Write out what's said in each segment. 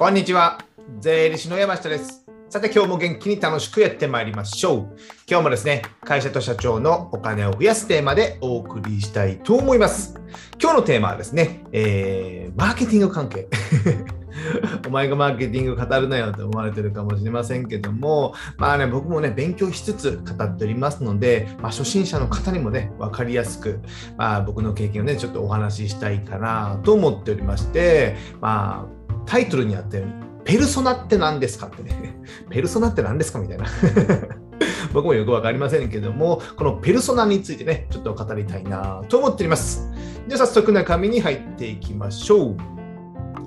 こんにちは。税理士の山下です。さて今日も元気に楽しくやってまいりましょう。今日もですね、会社と社長のお金を増やすテーマでお送りしたいと思います。今日のテーマはですね、えー、マーケティング関係。お前がマーケティング語るなよと思われてるかもしれませんけども、まあね、僕もね、勉強しつつ語っておりますので、まあ、初心者の方にもね、分かりやすく、まあ、僕の経験をね、ちょっとお話ししたいかなと思っておりまして、まあ、タイトルにあったように、ペルソナって何ですかってね、ペルソナって何ですかみたいな。僕もよくわかりませんけども、このペルソナについてね、ちょっと語りたいなと思っております。じゃあ早速中身に入っていきましょう。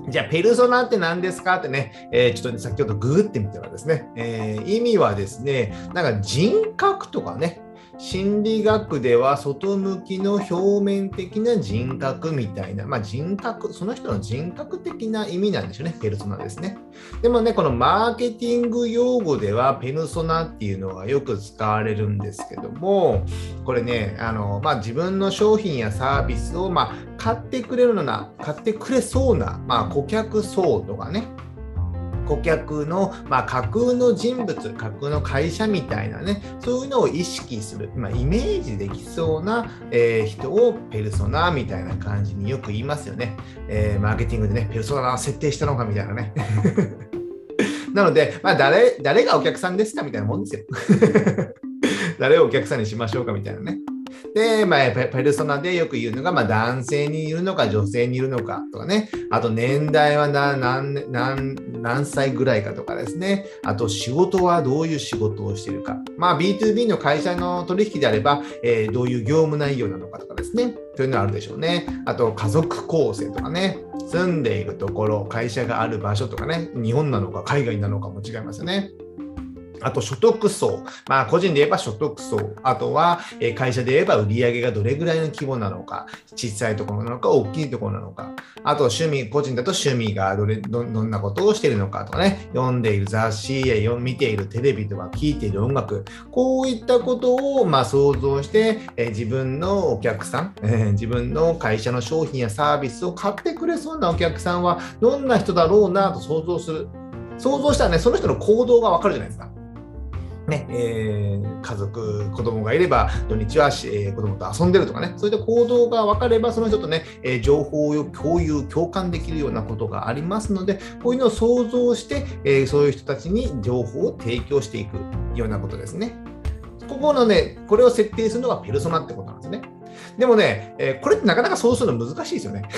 じゃあ、ペルソナって何ですかってね、えーちょっとね、先ほどググってみたらですね、えー意味はですね、なんか人格とかね、心理学では外向きの表面的な人格みたいな、まあ人格、その人の人格的な意味なんでしょうね、ペルソナですね。でもね、このマーケティング用語ではペルソナっていうのがよく使われるんですけども、これね、あのまあ、自分の商品やサービスを、まあ、買ってくれるような、買ってくれそうな、まあ、顧客層とかね、顧客の、まあ、架空の人物、架空の会社みたいなね、そういうのを意識する、まあ、イメージできそうな、えー人をペルソナみたいな感じによく言いますよね。えーマーケティングでね、ペルソナ設定したのかみたいなね。なので、まあ、誰、誰がお客さんですかみたいなもんですよ。誰をお客さんにしましょうかみたいなね。で、まあ、ペルソナでよく言うのが、まあ、男性にいるのか、女性にいるのかとかね。あと、年代は何何何歳ぐらいかとかですね。あと、仕事はどういう仕事をしているか。まあ、B2B の会社の取引であれば、えーどういう業務内容なのかとかですね。そういうのはあるでしょうね。あと、家族構成とかね。住んでいるところ、会社がある場所とかね。日本なのか海外なのかも違いますよね。あと所得層、まあ、個人で言えば所得層、あとは会社で言えば売上がどれぐらいの規模なのか、小さいところなのか、大きいところなのか、あと趣味、個人だと趣味がどれどんなことをしているのかとかね、読んでいる雑誌や読見ているテレビとか聞いている音楽、こういったことをま想像して、え自分のお客さん、え自分の会社の商品やサービスを買ってくれそうなお客さんはどんな人だろうなと想像する。想像したらね、その人の行動がわかるじゃないですか。ねえー家族、子供がいれば土日は、えー子供と遊んでるとかね、そういった行動が分かれば、その人とね、えー情報を共有、共感できるようなことがありますので、こういうのを想像して、えーそういう人たちに情報を提供していくようなことですね。ここのね、これを設定するのがペルソナってことなんですね。でもね、えーこれってなかなかそうするの難しいですよね。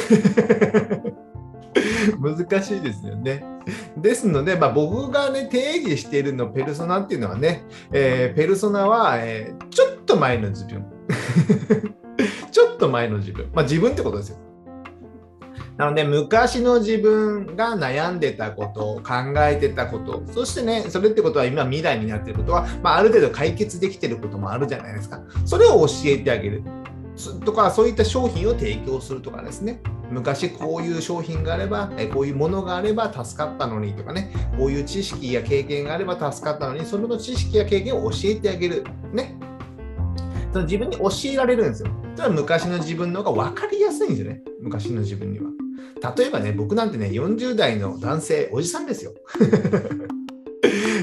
難しいですよね。ですので、まあ、僕がね、定義しているのペルソナっていうのはね、えーペルソナは、えーちょっと前の自分。ちょっと前の自分。まあ、自分ってことですよ。なので、昔の自分が悩んでたこと、考えてたこと、そしてね、それってことは今未来になってることは、まあ、ある程度解決できてることもあるじゃないですか。それを教えてあげる。とか、そういった商品を提供するとかですね。昔こういう商品があれば、こういうものがあれば助かったのにとかね、こういう知識や経験があれば助かったのに、その知識や経験を教えてあげる。ね。その自分に教えられるんですよ。それは昔の自分の方が分かりやすいんですよね。昔の自分には。例えばね、僕なんてね、40代の男性、おじさんですよ。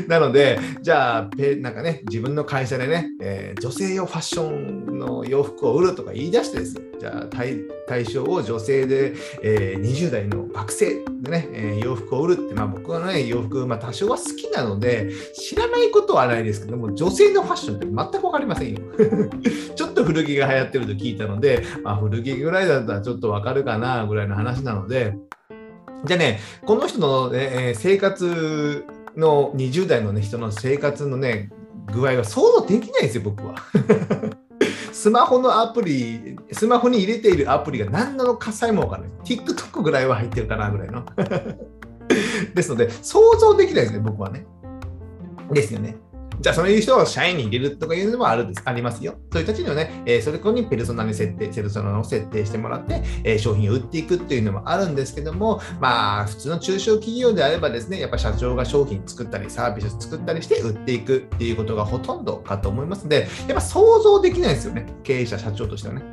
なので、じゃあ、ペなんかね、自分の会社でね、えー女性用ファッションの洋服を売るとか言い出してです、じゃあ対対象を女性で、えー20代の学生でね、えー洋服を売るって、まあ僕はね、洋服、まあ多少は好きなので、知らないことはないですけども、女性のファッションって全くわかりませんよ。ちょっと古着が流行ってると聞いたので、まあ、古着ぐらいだったらちょっとわかるかなぐらいの話なので、じゃあね、この人の、ねえ生活の20代の、ね、人の生活のね、具合は想像できないんですよ、僕は。スマホのアプリ、スマホに入れているアプリが何なのかさえもわからない。TikTok ぐらいは入ってるかなぐらいの。ですので、想像できないですね、僕はね。ですよね。じゃあ、そういう人を社員に入れるとかいうのもあるですありますよ。そういう人たちにはね、えーそれこにペルソナに設定、ペルソナを設定してもらって、えー商品を売っていくっていうのもあるんですけども、まあ、普通の中小企業であればですね、やっぱ社長が商品作ったり、サービス作ったりして売っていくっていうことがほとんどかと思いますので、やっぱ想像できないですよね、経営者、社長としてはね。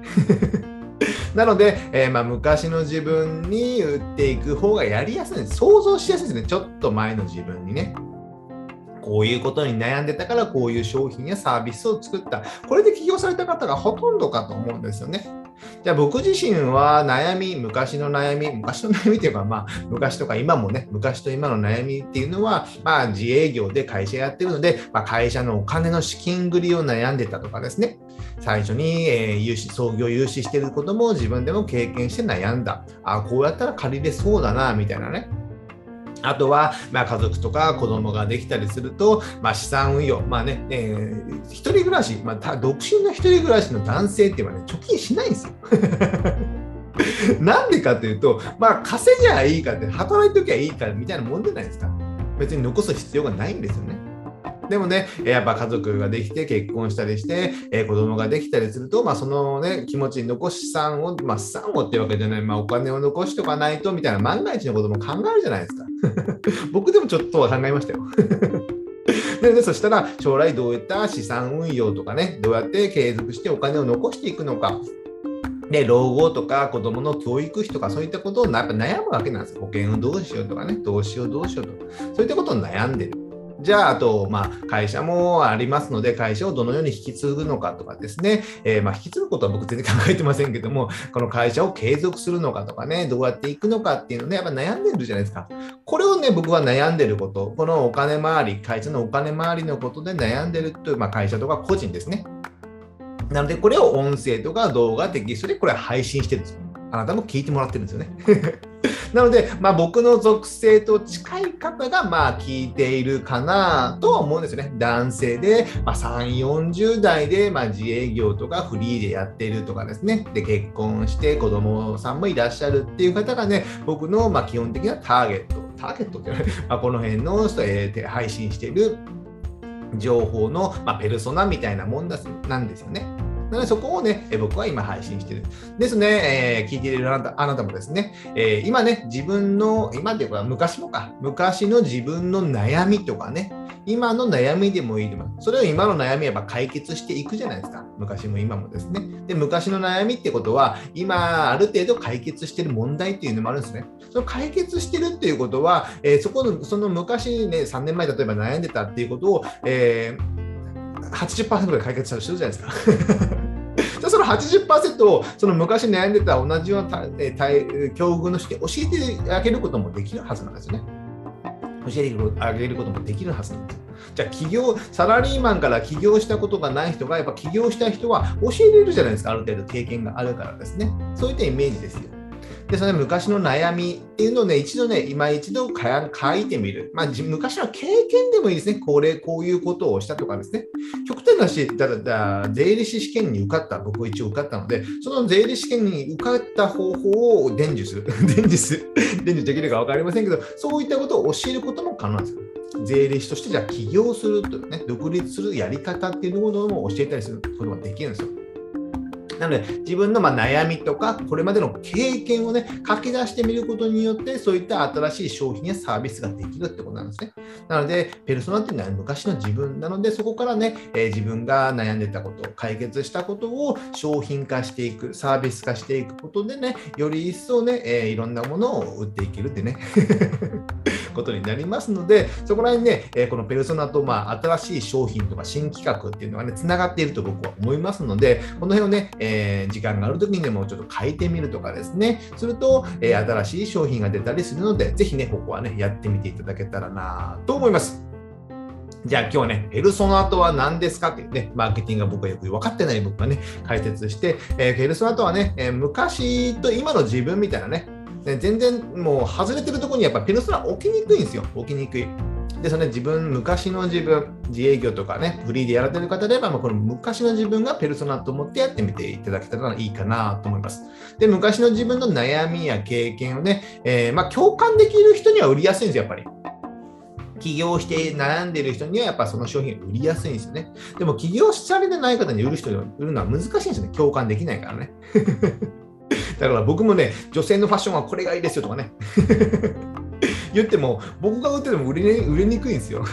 なので、えー、まあ昔の自分に売っていく方がやりやすいです。想像しやすいですね。ちょっと前の自分にね。こういうことに悩んでたからこういう商品やサービスを作った。これで起業された方がほとんどかと思うんですよね。じゃあ僕自身は悩み、昔の悩み、昔の悩みっていうか、まあ昔とか今もね、昔と今の悩みっていうのは、まあ自営業で会社やってるので、まあ、会社のお金の資金繰りを悩んでたとかですね。最初に、え、融資、創業融資してることも自分でも経験して悩んだ。あ、こうやったら借りれそうだな、みたいなね。あとは、まあ、家族とか子供ができたりすると、まあ、資産運用、まあね、えー、一人暮らし、まあ、独身の一人暮らしの男性っていうのはね、貯金しないんですよ。なんでかというと、まあ、稼ぎゃいいかって、働いておきゃいいかみたいなもんじゃないですか。別に残す必要がないんですよね。でもね、やっぱ家族ができて結婚したりして、えー、子供ができたりすると、まあ、そのね、気持ちに残し資産を、まあ、資産をっていうわけじゃない、まあ、お金を残しとかないとみたいな万が一のことも考えるじゃないですか。僕でもちょっとは考えましたよ。でね、そしたら将来どういった資産運用とかね、どうやって継続してお金を残していくのか。で、老後とか子供の教育費とかそういったことをやっぱ悩むわけなんですよ。保険をどうしようとかね、投資をどうしようとか、そういったことを悩んでる。じゃあ、あと、まあ、会社もありますので、会社をどのように引き継ぐのかとかですね、えー、まあ、引き継ぐことは僕全然考えてませんけども、この会社を継続するのかとかね、どうやっていくのかっていうのね、やっぱ悩んでるじゃないですか。これをね、僕は悩んでること、このお金回り、会社のお金回りのことで悩んでるという、まあ、会社とか個人ですね。なので、これを音声とか動画、テキストでこれ配信してるんですよ。あなたも聞いてもらってるんですよね。なので、まあ、僕の属性と近い方がまあ聞いているかなとは思うんですよね。男性で、まあ、3、40代でまあ自営業とかフリーでやってるとかですね。で、結婚して子供さんもいらっしゃるっていう方がね、僕のまあ基本的なターゲット、ターゲットって、まあ、この辺の、えー、配信している情報の、まあ、ペルソナみたいなもんだなんですよね。なのでそこをね、僕は今配信してる。ですね、えー、聞いているあなたあなたもですね、えー、今ね、自分の、今っていうか昔もか、昔の自分の悩みとかね、今の悩みでもいいでも、それを今の悩みやっぱ解決していくじゃないですか。昔も今もですね。で、昔の悩みってことは、今ある程度解決してる問題っていうのもあるんですね。その解決してるっていうことは、えー、そこの、その昔ね、3年前例えば悩んでたっていうことを、えー、80%で解決するじゃないですか。じゃその80%をその昔悩んでた同じような境遇の人に教えてあげることもできるはずなんですよね。教えてあげることもできるはずなんです。じゃあ起業、サラリーマンから起業したことがない人が、やっぱ起業した人は教えれるじゃないですか、ある程度経験があるからですね。そういったイメージですよ。で、その昔の悩みっていうのをね、一度ね、今一度書いてみる。まあ、昔の経験でもいいですね。これ、こういうことをしたとかですね。極端な話、だだ税理士試験に受かった、僕は一応受かったので、その税理士試験に受かった方法を伝授する。伝授する。伝授できるか分かりませんけど、そういったことを教えることも可能なんですよ。税理士としてじゃあ起業するとね、独立するやり方っていうものも教えたりすることができるんですよ。なので、自分のま悩みとか、これまでの経験をね、書き出してみることによって、そういった新しい商品やサービスができるってことなんですね。なので、ペルソナっていうのは昔の自分なので、そこからね、え、自分が悩んでたこと、解決したことを商品化していく、サービス化していくことでね、より一層ね、え、いろんなものを売っていけるってね。ことになりますので、そこら辺ね、えこのペルソナと、まあ、新しい商品とか新企画っていうのがね、つながっていると僕は思いますので、この辺をね、えー、時間がある時にでもちょっと書いてみるとかですね、すると、えー、新しい商品が出たりするので、ぜひね、ここはね、やってみていただけたらなと思います。じゃあ今日はね、ペルソナとは何ですかっていうね、マーケティングが僕はよく分かってない僕がね、解説して、えー、ペルソナとはね、えー、昔と今の自分みたいなね、全然もう外れてるとこにやっぱペルソナ置きにくいんですよ。置きにくい。で、その、ね、自分、昔の自分、自営業とかね、フリーでやられてる方であれば、まあ、この昔の自分がペルソナと思ってやってみていただけたらいいかなと思います。で、昔の自分の悩みや経験をね、えー、まあ、共感できる人には売りやすいんですよ、やっぱり。起業して悩んでる人にはやっぱその商品売りやすいんですよね。でも起業しちゃれてない方に売る人に売るのは難しいんですよね。共感できないからね。だから僕もね、女性のファッションはこれがいいですよとかね。言っても、僕が売ってても売れ売れにくいんですよ。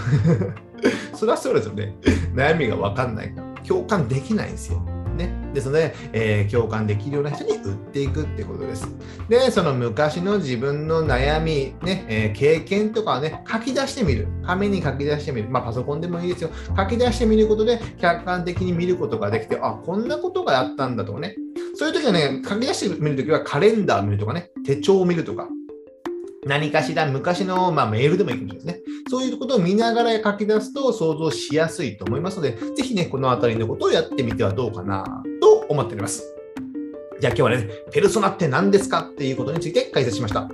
それはそうですよね。悩みが分かんないから。共感できないんですよ。ね。ですので、えー、共感できるような人に売っていくってことです。で、その昔の自分の悩み、ね、えー、経験とかをね、書き出してみる。紙に書き出してみる。まあ、パソコンでもいいですよ。書き出してみることで、客観的に見ることができて、あ、こんなことがあったんだとかね。そういう時はね、書き出してみるときはカレンダーを見るとかね、手帳を見るとか、何かしら昔の、まあ、メールでもいいかもしれないですね。そういうことを見ながら書き出すと想像しやすいと思いますので、ぜひね、このあたりのことをやってみてはどうかなと思っております。じゃあ今日はね、ペルソナって何ですかっていうことについて解説しました。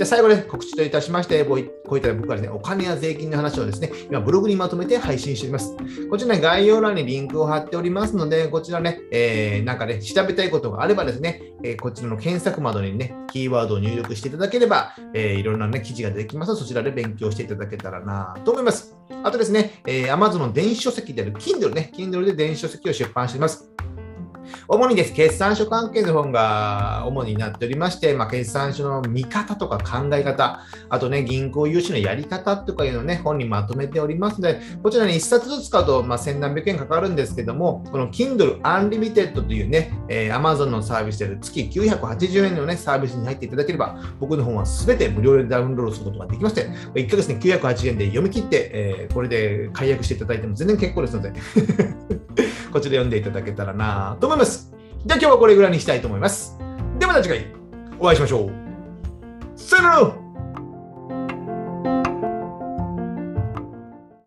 じゃあ最後ね、告知といたしまして、こういった僕からね、お金や税金の話をですね、今ブログにまとめて配信しております。こちらね、概要欄にリンクを貼っておりますので、こちらね、えー、なんかね、調べたいことがあればですね、えー、こちらの検索窓にね、キーワードを入力していただければ、えー、いろんなね、記事が出てきますので、そちらで勉強していただけたらなと思います。あとですね、えー、Amazon の電子書籍である Kindle ね、Kindle で電子書籍を出版しています。主にです、決算書関係の本が主になっておりまして、まあ、決算書の見方とか考え方、あとね、銀行融資のやり方とかいうのをね、本にまとめておりますので、こちらに1冊ずつ買うと、まあ、千何百円かかるんですけども、この Kindle Unlimited というね、えー、Amazon のサービスである月980円のね、サービスに入っていただければ、僕の本はすべて無料でダウンロードすることができまして、1ヶ月に980円で読み切って、えー、これで解約していただいても全然結構ですので こちら読んでいただけたらなと思います。ます。じゃあ今日はこれぐらいにしたいと思います。ではまた次回お会いしましょう。さよなら